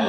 嗯。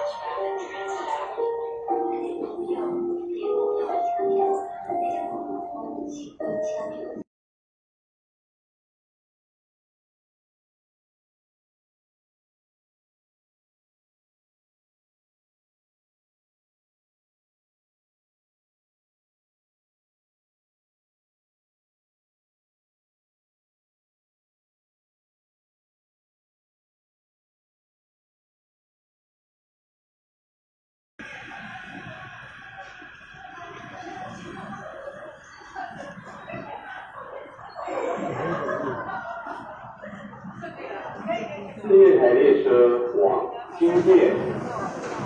15 dias.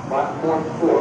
4.4.